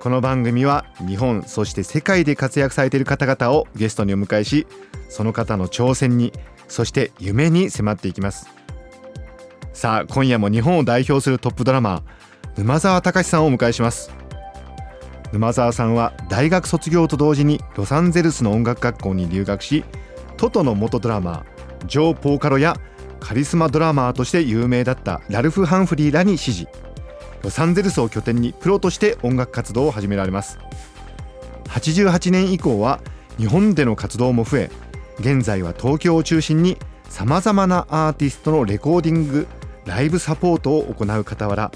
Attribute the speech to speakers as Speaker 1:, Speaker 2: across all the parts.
Speaker 1: この番組は日本そして世界で活躍されている方々をゲストにお迎えしその方の挑戦にそして夢に迫っていきます。さあ今夜も日本を代表するトップドラマー沼澤隆さんをお迎えします。沼澤さんは大学卒業と同時にロサンゼルスの音楽学校に留学しトトの元ドラマージョー・ポーカロやカリスマドラマーとして有名だったラルフ・ハンフリーらに師事ロサンゼルスを拠点にプロとして音楽活動を始められます。88年以降は日本での活動も増え現在は東京を中心にさまざまなアーティストのレコーディングライブサポートを行う傍ら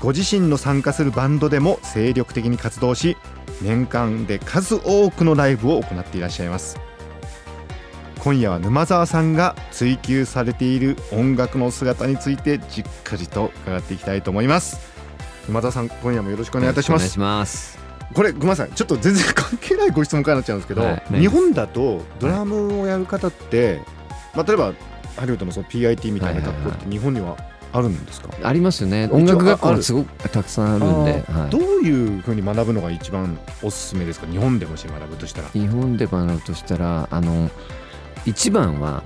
Speaker 1: ご自身の参加するバンドでも精力的に活動し年間で数多くのライブを行っていらっしゃいます。今夜は沼澤さんが追求されている音楽の姿についてじっくりと伺っていきたいと思います。沼澤さん今夜もよろしくお願いいたします。これごめんなさいちょっと全然関係ないご質問からなっちゃうんですけど、
Speaker 2: はい。
Speaker 1: 日本だとドラムをやる方って、まあ、例えばハリウッドのその PIT みたいな学校って日本にはあるんですか、
Speaker 2: ありますよね。音楽学校はすごくたくさんあるんで、は
Speaker 1: あーどういうふうに学ぶのが一番おすすめですか？日本でもし学ぶとしたら。
Speaker 2: い、日本で学ぶとしたらあの一番は、
Speaker 1: はい。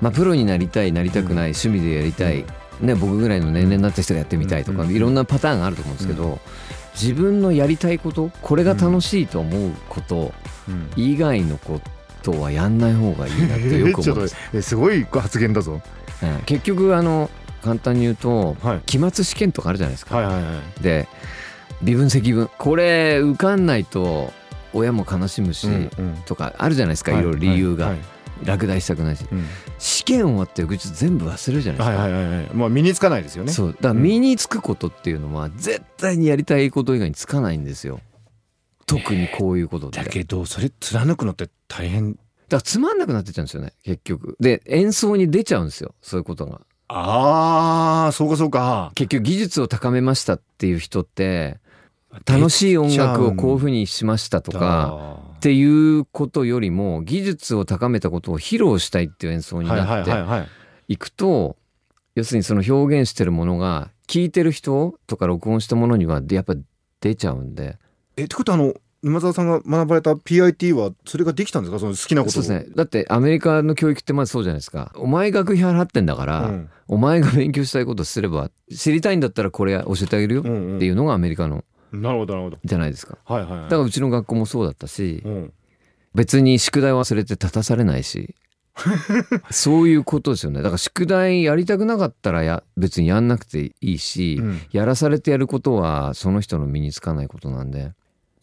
Speaker 2: まあ、プロになりたいなりたくない、趣味でやりたい、ね、僕ぐらいの年齢になった人がやってみたいとか、
Speaker 1: うん
Speaker 2: いろんなパターンがあると思うんですけど、自分のやりたいことこれが楽しいと思うこと
Speaker 1: うん。
Speaker 2: 以外のことはやんない方がいいなってよく思うんです、
Speaker 1: えすごい発言だぞ。
Speaker 2: うん。結局あの簡単に言うと
Speaker 1: はい。
Speaker 2: 期末試験とかあるじゃないですか、
Speaker 1: はいはいはい
Speaker 2: で微分積分。これ受かんないと親も悲しむし、とかあるじゃないですか、い、ろいろ理由が、
Speaker 1: はい
Speaker 2: 落第したくないし。
Speaker 1: うん。
Speaker 2: 試験終わって翌日全部忘れるじゃないですか、
Speaker 1: はいはいはいはい。まあ身につかないですよね。
Speaker 2: そう。だから身につくことっていうのは絶対にやりたいこと以外につかないんですよ。特にこういうことって。
Speaker 1: だ
Speaker 2: だか
Speaker 1: けどそれ貫くのって大変。
Speaker 2: らつまんなくなってっちゃうんですよね結局。で演奏に出ちゃうんですよそういうことが。
Speaker 1: ああそうかそうか。
Speaker 2: 結局技術を高めましたっていう人って楽しい音楽をこういうふうにしましたとかっていうことよりも技術を高めたことを披露したいっていう演奏にないって
Speaker 1: はい
Speaker 2: くと要するにその表現してるものが聞いてる人とか録音したものにはやっぱ出ちゃうんで。
Speaker 1: えってことはあの沼澤さんが学ばれた PIT はそれができたんですか？その好きなこと
Speaker 2: そうですね。だってアメリカの教育ってまずそうじゃないですか。お前学費払ってんだから、
Speaker 1: うん。
Speaker 2: お前が勉強したいことすれば知りたいんだったらこれ教えてあげるよっていうのがアメリカの
Speaker 1: なるほどなるほど。
Speaker 2: じゃないですか。
Speaker 1: はいはいはい。
Speaker 2: だからうちの学校もそうだったし
Speaker 1: うん。
Speaker 2: 別に宿題忘れて立たされないし そういうことですよね。だから宿題やりたくなかったらや別にやんなくていいし、
Speaker 1: うん。
Speaker 2: やらされてやることはその人の身につかないことなんで。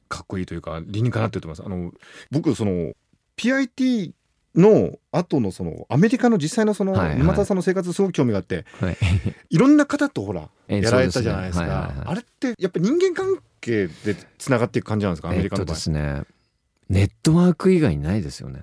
Speaker 1: かっこいいというか理にかなってると思います。あの僕その PIT の後のそのアメリカの実際のその
Speaker 2: はいはい。
Speaker 1: 沼田さんの生活すごく興味があって
Speaker 2: はい。
Speaker 1: いろんな方とほら
Speaker 2: え
Speaker 1: やられたじゃないです
Speaker 2: そうですね。はいはいはい。
Speaker 1: かあれってやっぱ人間関係でつながっていく感じなんですかアメリカの場合？
Speaker 2: えっとですね。ネットワーク以外にないですよね。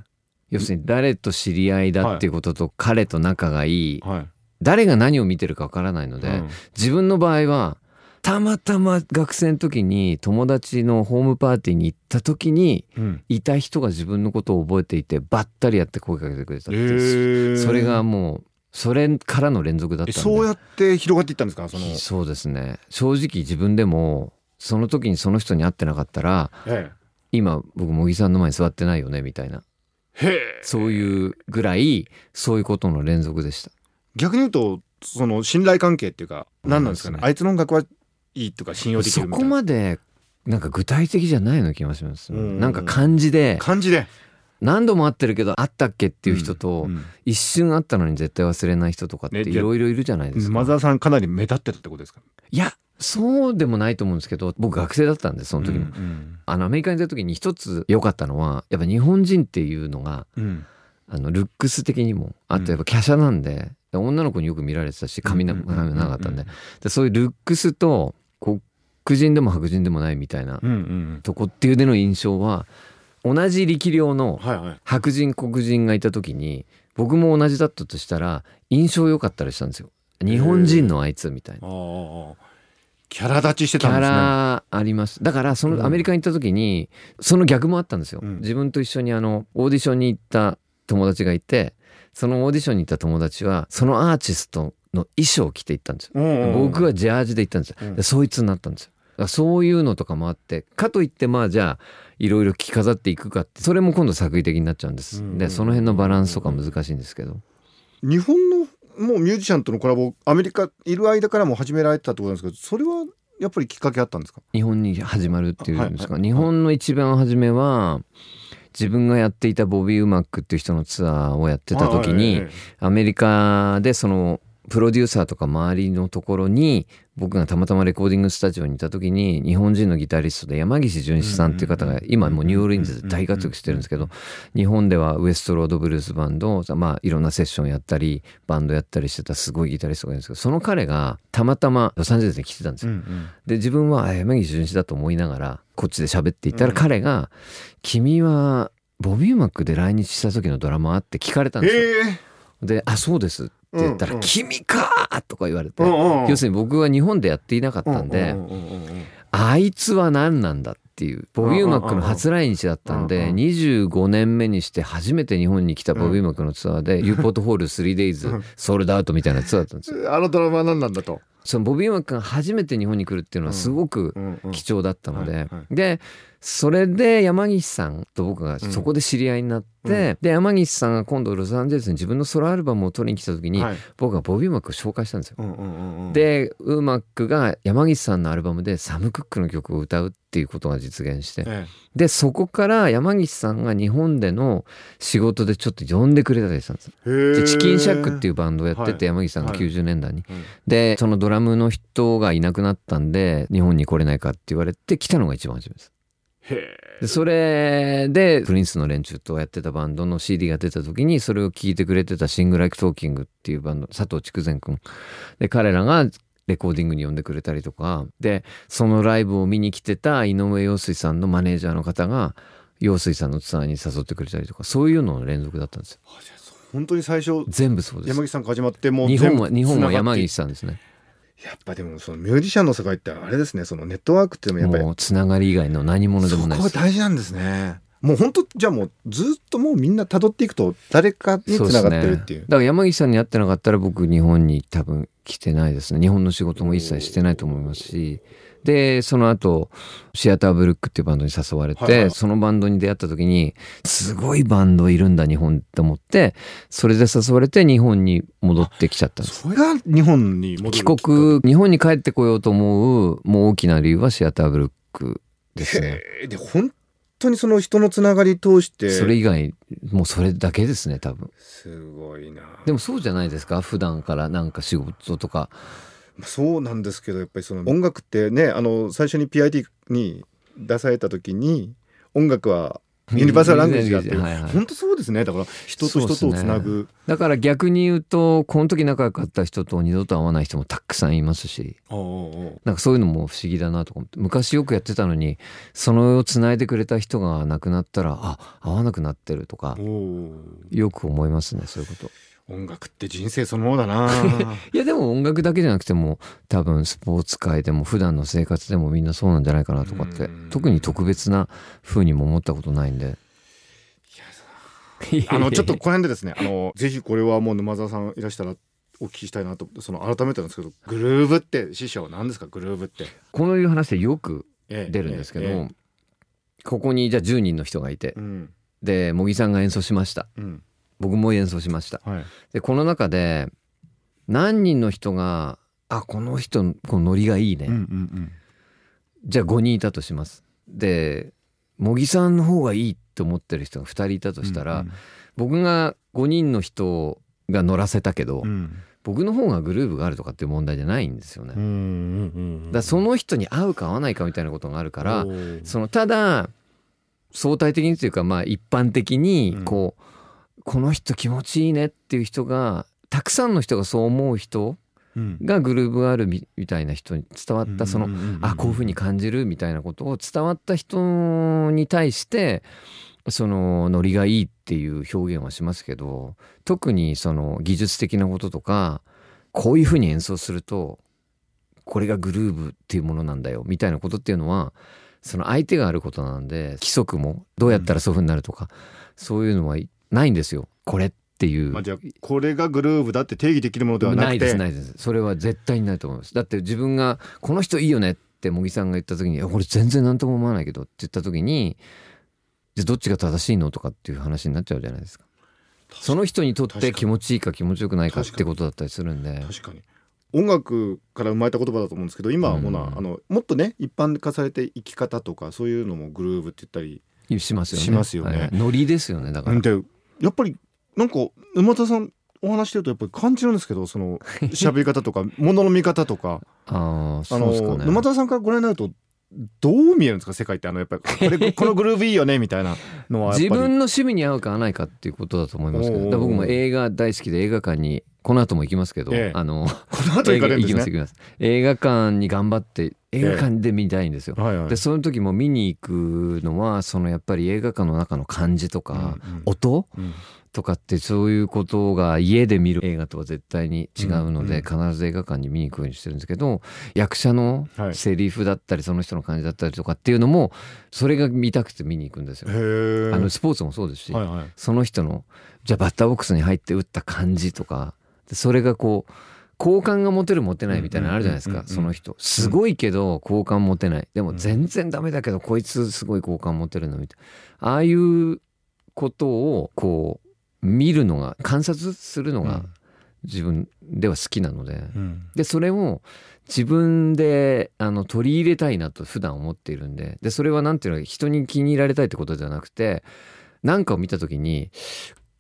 Speaker 2: 要するに誰と知り合いだっていうことと彼と仲がいい。
Speaker 1: はい。
Speaker 2: 誰が何を見てるかわからないので、
Speaker 1: うん。
Speaker 2: 自分の場合はたまたま学生の時に友達のホームパーティーに行った時に
Speaker 1: うん。
Speaker 2: いた人が自分のことを覚えていてばったりやって声かけてくれたってそれがもうそれからの連続だったんで。
Speaker 1: えそうやって広がっていったんですか？その。
Speaker 2: そうですね。正直自分でもその時にその人に会ってなかったら
Speaker 1: え
Speaker 2: 今僕茂木さんの前に座ってないよねみたいな。
Speaker 1: えへえ
Speaker 2: そういうぐらいそういうことの連続でした。
Speaker 1: 逆に言うとその信頼関係っていうか何なんですかね？
Speaker 2: ね。
Speaker 1: あいつの音楽はいいとか信用でき
Speaker 2: そこ
Speaker 1: るみたいな。
Speaker 2: までなんか具体的じゃないような気がします、
Speaker 1: うん。
Speaker 2: なんか感じで。
Speaker 1: 感じで。
Speaker 2: 何度も会ってるけど会ったっけっていう人と、
Speaker 1: うん。
Speaker 2: 一瞬会ったのに絶対忘れない人とかって
Speaker 1: ね
Speaker 2: いろいろいるじゃないですか、
Speaker 1: 沼澤さんかなり目立ってたってことですか？
Speaker 2: いやそうでもないと思うんですけど僕学生だったんでその時も、
Speaker 1: うん
Speaker 2: あのアメリカに出た時に一つ良かったのはやっぱ日本人っていうのが
Speaker 1: うん。
Speaker 2: あのルックス的にもあとやっぱ華奢なんで、で女の子によく見られてたし髪の
Speaker 1: うん
Speaker 2: 髪も長かったんで,、
Speaker 1: うん
Speaker 2: でそういうルックスとこう黒人でも白人でもないみたいなとこっていうでの印象は同じ力量の白人黒人がいた時に僕も同じだったとしたら印象良かったりしたんですよ。日本人のあいつみたいな。
Speaker 1: キャラ立ちして
Speaker 2: キャ
Speaker 1: たんですね。
Speaker 2: ラあります。だからそのアメリカに行った時にその逆もあったんですよ、
Speaker 1: うん。
Speaker 2: 自分と一緒にあのオーディションに行った友達がいてそのオーディションに行った友達はそのアーティストの衣装を着て行ったんですよ、
Speaker 1: うんうん
Speaker 2: 僕はジャージで行ったんですよ、
Speaker 1: うん。
Speaker 2: でそいつになったんですよ。そういうのとかもあってかといってまあじゃあいろいろ着飾っていくかってそれも今度作為的になっちゃうんです、
Speaker 1: うん
Speaker 2: でその辺のバランスとか難しいんですけど。
Speaker 1: 日本のもうミュージシャンとのコラボアメリカいる間からも始められてたってことなんですけどそれはやっぱりきっかけあったんですか？
Speaker 2: 日本に始まるっていうんですか、
Speaker 1: はい
Speaker 2: 日本の一番初めは自分がやっていたボビー・ウマックっていう人のツアーをやってた時に、
Speaker 1: はいはい。
Speaker 2: アメリカでそのプロデューサーとか周りのところに僕がたまたまレコーディングスタジオにいた時に日本人のギタリストで山岸淳一さんっていう方が今もうニューオーリンズで大活躍してるんですけど日本ではウエストロードブルースバンドまあいろんなセッションやったりバンドやったりしてたすごいギタリストがいるんですけどその彼がたまたまロサンゼルスに来てたんですよ。で自分はあ山岸淳一だと思いながらこっちで喋っていたら彼が「君はボビー・マックで来日した時のドラマ?」って聞かれたんですよ。で「あそうです」って言ったら「
Speaker 1: うんうん。
Speaker 2: 君か!」とか言われて、要するに僕は日本でやっていなかったんで、あいつは何なんだっていうボビー・マックの初来日だったんで
Speaker 1: うんうん
Speaker 2: 25年目にして初めて日本に来たボビー・マックのツアーで、ユーポートホール 3days ソールドアウトみたいなツアーだったんですよ。
Speaker 1: あのドラマは何なんだと？
Speaker 2: そのボビー・マックが初めて日本に来るっていうのはすごく貴重だったので、でそれで山岸さんと僕がそこで知り合いになって、で山岸さんが今度ロサンゼルスに自分のソロアルバムを取りに来た時に、
Speaker 1: はい。
Speaker 2: 僕がボビー・マックを紹介したんですよ。でウーマックが山岸さんのアルバムでサム・クックの曲を歌うっていうことが実現して
Speaker 1: え
Speaker 2: でそこから山岸さんが日本での仕事でちょっと呼んでくれたりしたんです。でチキンシャックっていうバンドをやって
Speaker 1: はい。
Speaker 2: て山岸さんが
Speaker 1: はい
Speaker 2: 90年代に、
Speaker 1: うん
Speaker 2: でそのドラムの人がいなくなったんで日本に来れないかって言われて来たのが一番初めですでそれでプリンスの連中とやってたバンドの CD が出た時にそれを聴いてくれてたシングライクトーキングっていうバンド佐藤竹善君。で彼らがレコーディングに呼んでくれたりとか。でそのライブを見に来てた井上陽水さんのマネージャーの方が陽水さんのツアーに誘ってくれたりとか。そういうのの連続だったんですよ。
Speaker 1: 本当に最初
Speaker 2: 全部そうです。
Speaker 1: 山岸さんから始まってもう
Speaker 2: 日本は日本は山岸さんですね
Speaker 1: やっぱでもそのミュージシャンの世界ってあれですねそのネットワークっていうのもやっぱり
Speaker 2: もうつながり以外の何者でもないです。
Speaker 1: 大事なんですね。もう本当じゃあもうずっともうみんな辿っていくと誰かにつながってるっていう。
Speaker 2: だから山岸さんに会ってなかったら僕日本に多分来てないですね。日本の仕事も一切してないと思いますしでその後シアターブルックっていうバンドに誘われて、
Speaker 1: はいはい。
Speaker 2: そのバンドに出会った時にすごいバンドいるんだ日本って思ってそれで誘われて日本に戻ってきちゃったんです。
Speaker 1: それが日本に戻る
Speaker 2: 帰国日本に帰ってこようと思うもう大きな理由はシアターブルックですね。
Speaker 1: で本当にその人のつながり通して？
Speaker 2: それ以外もうそれだけですね多分。
Speaker 1: すごいな。
Speaker 2: でもそうじゃないですか？普段からなんか仕事とか。
Speaker 1: まあそうなんですけどやっぱりその音楽ってねあの最初に PIT に出された時に音楽はユニバーサルラングエージだって
Speaker 2: はいはい。
Speaker 1: 本当そうですね。だから人と人とをつなぐ、
Speaker 2: だから逆に言うとこの時仲良かった人と二度と会わない人もたくさんいますし。なんかそういうのも不思議だなと思って。昔よくやってたのにそのをつないでくれた人が亡くなったらあ会わなくなってるとかよく思いますねそういうこと
Speaker 1: 音楽って人生そのものだな。
Speaker 2: いやでも音楽だけじゃなくても多分スポーツ界でも普段の生活でもみんなそうなんじゃないかなとかって
Speaker 1: うん。
Speaker 2: 特に特別な風にも思ったことないんで。
Speaker 1: あのちょっとこの辺でですねあのぜひこれはもう沼澤さんいらしたらお聞きしたいなとその改めてなんですけどグルーブって師匠何ですか？グルーブって、
Speaker 2: このいう話でよく
Speaker 1: ええ
Speaker 2: 出るんですけど、
Speaker 1: えええ
Speaker 2: ここにじゃあ10人の人がいて。
Speaker 1: えうん。
Speaker 2: で茂木さんが演奏しました。
Speaker 1: うん
Speaker 2: 僕も演奏しました。
Speaker 1: はい。
Speaker 2: でこの中で何人の人があこの人このノリがいいね、
Speaker 1: うんうん
Speaker 2: じゃあ5人いたとします。で茂木さんの方がいいと思ってる人が2人いたとしたら、僕が5人の人が乗らせたけど、
Speaker 1: うん。
Speaker 2: 僕の方がグルーブがあるとかっていう問題じゃないんですよね、
Speaker 1: うんうんうん
Speaker 2: だその人に合うか合わないかみたいなことがあるから、そのただ相対的にというかまあ一般的に
Speaker 1: うん。
Speaker 2: こう、この人気持ちいいねっていう人がたくさんの人がそう思う人
Speaker 1: うん。
Speaker 2: がグルーブあるみみたいな人に伝わった。その、あこういうふうに感じるみたいなことを伝わった人に対してそのノリがいいっていう表現はしますけど特にその技術的なこととかこういうふうに演奏するとこれがグルーブっていうものなんだよみたいなことっていうのはその相手があることなんで規則もどうやったらそういうふうになるとか、そういうのはないんですよ。これっていう。
Speaker 1: まあ、じゃあこれがグルーブだって定義できるものではなくて。
Speaker 2: ないですないです。それは絶対にないと思います。だって自分が「この人いいよね」って茂木さんが言った時に「いやこれ全然何とも思わないけど」って言った時にじゃあどっちが正しいのとかっていう話になっちゃうじゃないですか。その人にとって気持ちいいか気持ちよくないかってことだったりするんで。
Speaker 1: 確かに。音楽から生まれた言葉だと思うんですけど今はもうな、
Speaker 2: うん。
Speaker 1: あのもっとね一般化されて生き方とかそういうのもグルーブって言ったり、
Speaker 2: しますよね。
Speaker 1: しますよね。
Speaker 2: はい。ノリですよねだから。
Speaker 1: でやっぱりなんか沼田さんお話してるとやっぱり感じるんですけどその 喋り方とか物の見方とか。
Speaker 2: ああ
Speaker 1: あ
Speaker 2: そうですかね。
Speaker 1: の沼田さんからご覧になるとどう見えるんですか世界って。あのやっぱり これこのグルーブいいよねみたいなのは
Speaker 2: 自分の趣味に合うか合わないかっていうことだと思いますけど僕も映画大好きで映画館にこの後も行きますけど、
Speaker 1: ええ。
Speaker 2: あの
Speaker 1: この後行かれるんですね。
Speaker 2: 行きます行きます。映画館に頑張って映画館で見たいんですよ、
Speaker 1: はいはい。
Speaker 2: でその時も見に行くのはそのやっぱり映画館の中の感じとか、
Speaker 1: うんうん。
Speaker 2: 音
Speaker 1: うん。
Speaker 2: とかってそういうことが家で見る映画とは絶対に違うので、必ず映画館に見に行くようにしてるんですけど役者の
Speaker 1: はい。
Speaker 2: セリフだったりその人の感じだったりとかっていうのもそれが見たくて見に行くんですよ。あのスポーツもそうですし、
Speaker 1: はいはい。
Speaker 2: その人のじゃあバッターボックスに入って打った感じとかでそれがこう好感が持てる持てないみたいなのあるじゃないですかその人。すごいけど好感持てない。でも全然ダメだけどこいつすごい好感持てるのみたいなああいうことをこう見るのが観察するのが自分では好きなので。
Speaker 1: うん。
Speaker 2: でそれを自分であの取り入れたいなと普段思っているんで。でそれはなんていうの人に気に入られたいってことじゃなくて何かを見た時に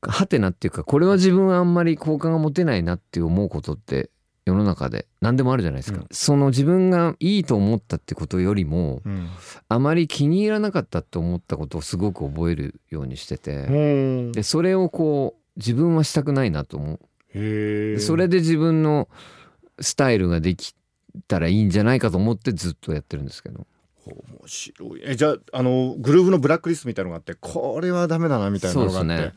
Speaker 2: はてなっていうかこれは自分はあんまり好感が持てないなって思うことって世の中で何でもあるじゃないですか、
Speaker 1: うん。
Speaker 2: その自分がいいと思ったってことよりも
Speaker 1: うん。
Speaker 2: あまり気に入らなかったって思ったことをすごく覚えるようにしてて
Speaker 1: う。ん
Speaker 2: でそれをこう自分はしたくないなと思う。それで自分のスタイルができたらいいんじゃないかと思ってずっとやってるんですけど。
Speaker 1: 面白い。えじゃああのグルーブのブラックリストみたいなのがあってこれはダメだなみたいな
Speaker 2: そう
Speaker 1: のがあって。
Speaker 2: ですね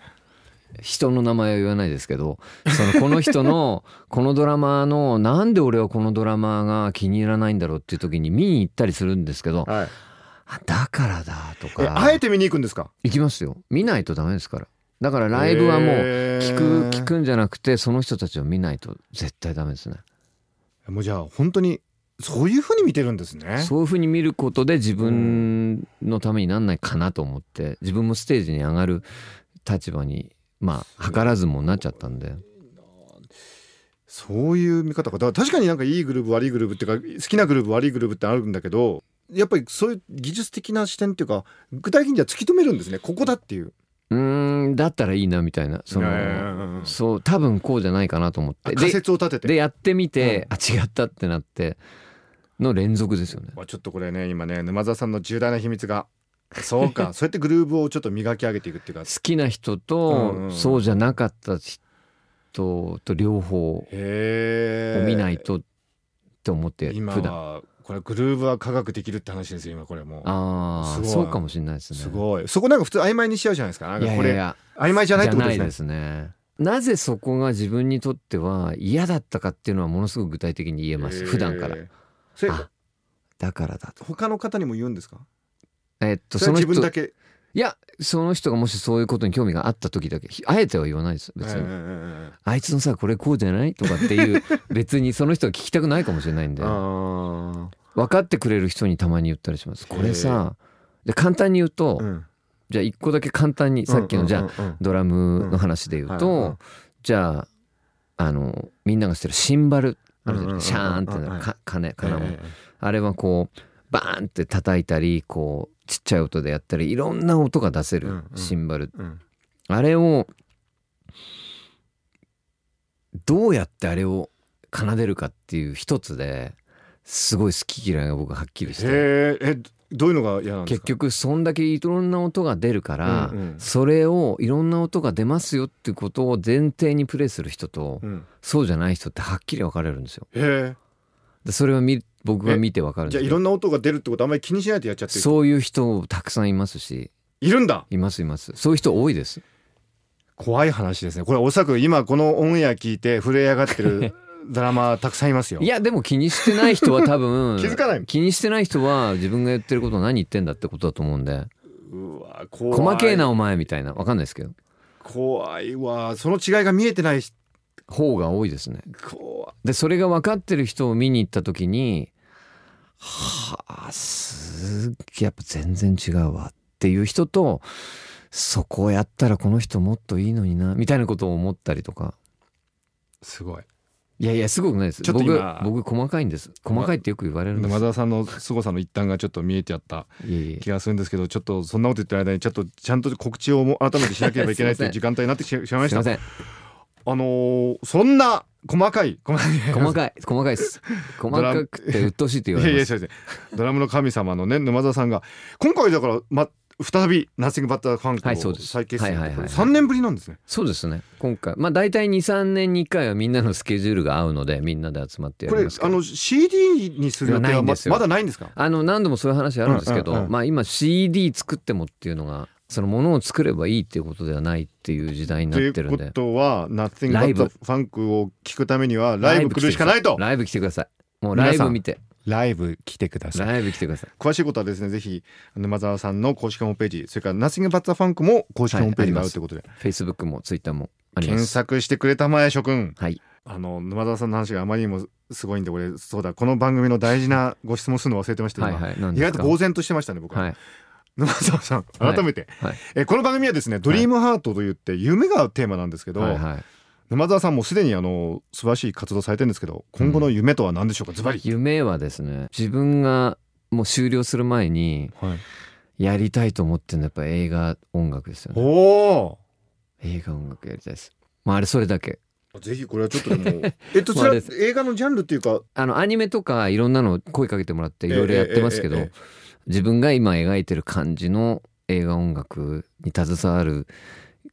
Speaker 2: 人の名前は言わないですけどそのこの人の このドラマーのなんで俺はこのドラマーが気に入らないんだろうっていう時に見に行ったりするんですけど
Speaker 1: はい。
Speaker 2: あだからだと
Speaker 1: え
Speaker 2: か
Speaker 1: あえて見に行くんですか？
Speaker 2: 行きますよ。見ないとダメですから。だからライブはもう聞く聞くんじゃなくてその人たちを見ないと絶対ダメですね。
Speaker 1: もうじゃあ本当にそういう風に見てるんですね。
Speaker 2: そういうふうに見ることで自分のためになんないかなと思って自分もステージに上がる立場にまあ図らずもなっちゃったんで。
Speaker 1: そういう見方かだから確かになんかいいグルーブ悪いグルーブっていうか好きなグルーブ悪いグルーブってあるんだけどやっぱりそういう技術的な視点っていうか具体的には突き止めるんですねここだっていう。
Speaker 2: うーんだったらいいなみたいな。そ
Speaker 1: うん
Speaker 2: のそう多分こうじゃないかなと思って。
Speaker 1: あ仮
Speaker 2: で
Speaker 1: 説を立てて。
Speaker 2: でやってみて、あ違ったってなっての連続ですよね。
Speaker 1: まあちょっとこれね今ね沼澤さんの重大な秘密がそうか。そうやってグルーブをちょっと磨き上げていくっていうか。
Speaker 2: 好きな人
Speaker 1: うん
Speaker 2: と
Speaker 1: うん。
Speaker 2: そうじゃなかった人と両方を見ないとって思って
Speaker 1: 今
Speaker 2: 普段。
Speaker 1: はこれグルーブは科学できるって話ですよ今これもう。
Speaker 2: ああ
Speaker 1: すごい。
Speaker 2: そうかもしれないですね。
Speaker 1: すごい。そこなんか普通曖昧にしちゃうじゃないですか。なん
Speaker 2: い
Speaker 1: かこれ
Speaker 2: やいやいや
Speaker 1: 曖昧じゃないってことですね。
Speaker 2: なぜそこが自分にとっては嫌だったかっていうのはものすごく具体的に言えます。普段から。
Speaker 1: そ
Speaker 2: だからだと。
Speaker 1: 他の方にも言うんですか？
Speaker 2: えっと
Speaker 1: そ
Speaker 2: の人いやその人がもしそういうことに興味があった時だけひあえては言わないです別に、
Speaker 1: うんうんうん
Speaker 2: あいつのさこれこうじゃないとかっていう 別にその人は聞きたくないかもしれないんで。分かってくれる人にたまに言ったりします。これさで簡単に言うと、
Speaker 1: ーうん。
Speaker 2: じゃあ一個だけ簡単にさっきのじゃあドラムの話で言うと、じゃああのみんなが知ってるシンバルあるじゃない？シャーンってな
Speaker 1: はい
Speaker 2: るか鐘金物、
Speaker 1: ええ。
Speaker 2: あれはこうバーンって叩いたりこうちっちゃい音でやったりいろんな音が出せる
Speaker 1: うんうん。
Speaker 2: シンバル、
Speaker 1: うん。
Speaker 2: あれをどうやってあれを奏でるかっていう一つですごい好き嫌いが僕ははっきりして。
Speaker 1: へええどういうのが嫌なんですか？
Speaker 2: 結局そんだけいろんな音が出るから、
Speaker 1: うんうん。
Speaker 2: それをいろんな音が出ますよっていうことを前提にプレイする人と、
Speaker 1: うん。
Speaker 2: そうじゃない人ってはっきり分かれるんですよ。
Speaker 1: へ
Speaker 2: でそれは見僕が見て分かる
Speaker 1: え
Speaker 2: ん
Speaker 1: じゃあいろんな音が出るってことあんまり気にしないでやっちゃってる
Speaker 2: そういう人たくさんいますし。
Speaker 1: いるんだ？
Speaker 2: いますいます。そういう人多いです。
Speaker 1: 怖い話ですね。これおそらく今このオンエア聞いて震え上がってる ドラマたくさんいますよ。
Speaker 2: いやでも気にしてない人は多分
Speaker 1: 気づかない
Speaker 2: 気にしてない人は自分が言ってること何言ってんだってことだと思うんで。
Speaker 1: うわ怖い。
Speaker 2: 細けえなお前みたいな。分かんないですけど。
Speaker 1: 怖いわ。その違いが見えてないし
Speaker 2: 方が多いですね。
Speaker 1: 怖い。
Speaker 2: でそれが分かってる人を見に行った時にはあすっげえやっぱ全然違うわっていう人とそこをやったらこの人もっといいのになみたいなことを思ったりとか。
Speaker 1: すごい。
Speaker 2: いやいやすごくないです。
Speaker 1: ちょっと
Speaker 2: 僕
Speaker 1: 今
Speaker 2: 僕細かいんです。細かいってよく言われるんです。
Speaker 1: 沼澤さんの凄さの一端がちょっと見えてあった気がするんですけどちょっとそんなこと言ってる間にちょっとちゃんと告知をも改めてしなければいけないという時間帯になってしまいますした。
Speaker 2: いません
Speaker 1: あのーそんな細かい細かい。
Speaker 2: 細かい細かいです。細かくて鬱陶しいって
Speaker 1: い
Speaker 2: 言われます。
Speaker 1: やいや違う違う。ドラムの神様のね沼澤さんが今回だからま再びナッシングバッターファンクを再結成
Speaker 2: はいはいはい
Speaker 1: 3年ぶりなんですね。
Speaker 2: そうですね。今回。まあ大体23年に1回はみんなのスケジュールが合うのでみんなで集まってや
Speaker 1: これ
Speaker 2: りますけど。
Speaker 1: あの CD にする予定
Speaker 2: ないんですよ。
Speaker 1: はままだないんですか？
Speaker 2: あの何度もそういう話あるんですけど、
Speaker 1: うんうんうん
Speaker 2: まあ今 CD 作ってもっていうのがそのものを作ればいいっていうことではないっていう時代にな
Speaker 1: というこ
Speaker 2: ってるんで
Speaker 1: とは Nothing
Speaker 2: ライ
Speaker 1: But
Speaker 2: ブ
Speaker 1: the Funk を聞くためにはライブ来るしかないと。
Speaker 2: ライブ来てください。もうライブ見て。
Speaker 1: ライブ来てください。
Speaker 2: ライブ来てください。
Speaker 1: 詳しいことはですねぜひ沼澤さんの公式ホームページそれから Nothing But the Funk も公式ホームページがあるということで、
Speaker 2: Facebook も Twitter もありま
Speaker 1: 検
Speaker 2: す
Speaker 1: 索してくれたまえ諸君。
Speaker 2: はい。
Speaker 1: あの沼澤さんの話があまりにもすごいんで俺そうだこの番組の大事なご質問するの忘れてました、今。
Speaker 2: はいはい。何
Speaker 1: 意外と呆然としてましたね僕は、
Speaker 2: はい
Speaker 1: 沼澤さん
Speaker 2: はい。
Speaker 1: 改めて、
Speaker 2: はい。
Speaker 1: えこの番組はですね「ドリームハートといって夢がテーマなんですけど、
Speaker 2: はいはい。
Speaker 1: 沼澤さんもすでにあの素晴らしい活動されてるんですけど今後の夢とは何でしょうか？ズバリ、
Speaker 2: 夢はですね自分がもう終了する前に
Speaker 1: はい、
Speaker 2: やりたいと思ってるのはやっぱ映画音楽ですよ
Speaker 1: お
Speaker 2: ね。
Speaker 1: お
Speaker 2: 映画音楽やりたいです。まああれそれだけ。
Speaker 1: ぜひこれはちょっとでも えっとそれは映画のジャンルっていうか。
Speaker 2: あのアニメとかいろんなの声かけてもらっていろいろやってますけど
Speaker 1: えええええ
Speaker 2: 自分が今描いてる感じの映画音楽に携わる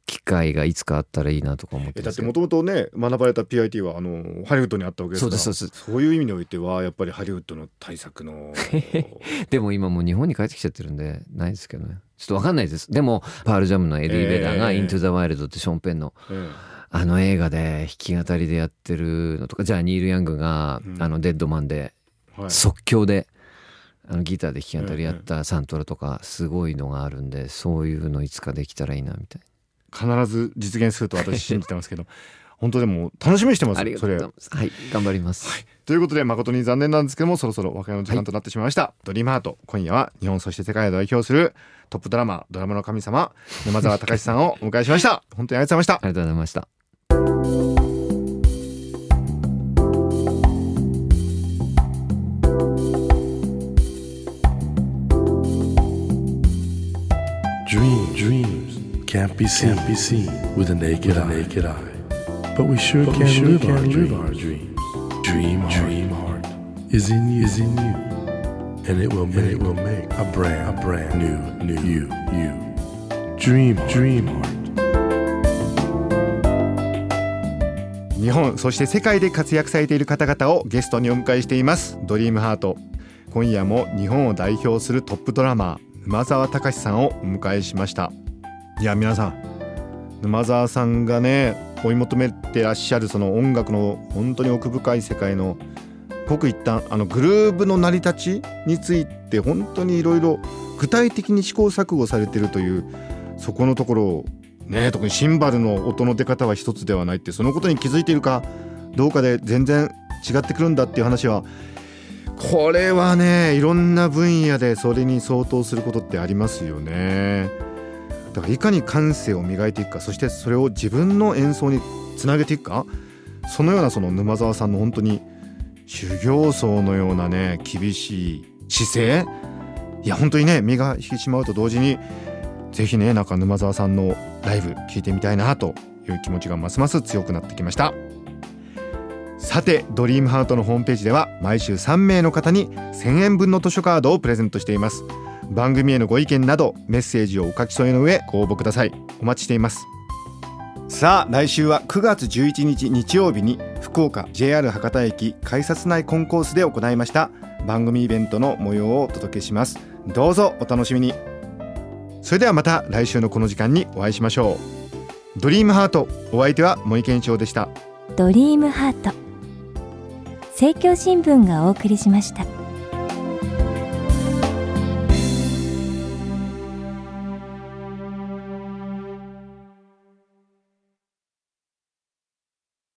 Speaker 2: 機会がいつかあったらいいなとか思って
Speaker 1: えだってもともとね学ばれた PIT はあのハリウッドにあったわけですから。
Speaker 2: そうですそうです。
Speaker 1: そういう意味においてはやっぱりハリウッドの対策の。
Speaker 2: でも今もう日本に帰ってきちゃってるんでないですけどね。ちょっとわかんないです。でもパールジャムのエディ・ベダーが「
Speaker 1: ええ。
Speaker 2: イントゥ・ザ・ワイルド」ってショーン・ペンの
Speaker 1: え
Speaker 2: あの映画で弾き語りでやってるのとかじゃあニール・ヤングが
Speaker 1: うん
Speaker 2: あのデッドマンで
Speaker 1: え。はい
Speaker 2: 即興であのギターで弾き語りやったサントラとかすごいのがあるんでそういうのいつかできたらいいなみたい
Speaker 1: 必ず実現すると私信じてますけど 本当でも楽しみにしてま
Speaker 2: なありがと
Speaker 1: すそうれ
Speaker 2: ございます。はい頑張ります、
Speaker 1: ということで誠に残念なんですけどもそろそろお別れの時間となってしまいました、ドリームハート今夜は日本そして世界を代表するトップドラマードラマの神様 沼澤隆さんをお迎えしました。本当にありがとうございました。
Speaker 2: ありがとうございました
Speaker 3: can't be seen, can't be seen with a naked, eye. naked eye. But we sure can,
Speaker 4: sure
Speaker 3: live,
Speaker 4: can
Speaker 3: our
Speaker 4: live our
Speaker 3: dreams. Dream, dream heart is in you, is in you, and it will make, it will make a brand, a brand new, new you, you. Dream, dream heart.
Speaker 1: 日本そして世界で活躍されている方々をゲストにお迎えしていますドリームハート今夜も日本を代表するトップドラマー沼澤隆さんをお迎えしましたいや皆さん沼澤さんがね追い求めてらっしゃるその音楽の本当に奥深い世界の僕一旦あのグルーブの成り立ちについて本当にいろいろ具体的に試行錯誤されてるというそこのところをね特にシンバルの音の出方は一つではないってそのことに気づいているかどうかで全然違ってくるんだっていう話はこれはねいろんな分野でそれに相当することってありますよね。だからいかに感性を磨いていくかそしてそれを自分の演奏につなげていくかそのようなその沼澤さんの本当に修行僧のようなね厳しい姿勢。いや本当にね身が引き締まうと同時にぜひねなんか沼澤さんのライブ聞いてみたいなという気持ちがますます強くなってきました。さてドリームハートのホームページでは毎週3名の方に1000円分の図書カードをプレゼントしています。番組へのご意見などメッセージをお書き添えの上ご応募ください。お待ちしています。さあ来週は9月11日日曜日に福岡 JR 博多駅改札内コンコースで行いました番組イベントの模様をお届けします。どうぞお楽しみに。それではまた来週のこの時間にお会いしましょう。ドリームハートお相手は森健一郎でした。
Speaker 5: ドリームハート。政教新聞がお送りしました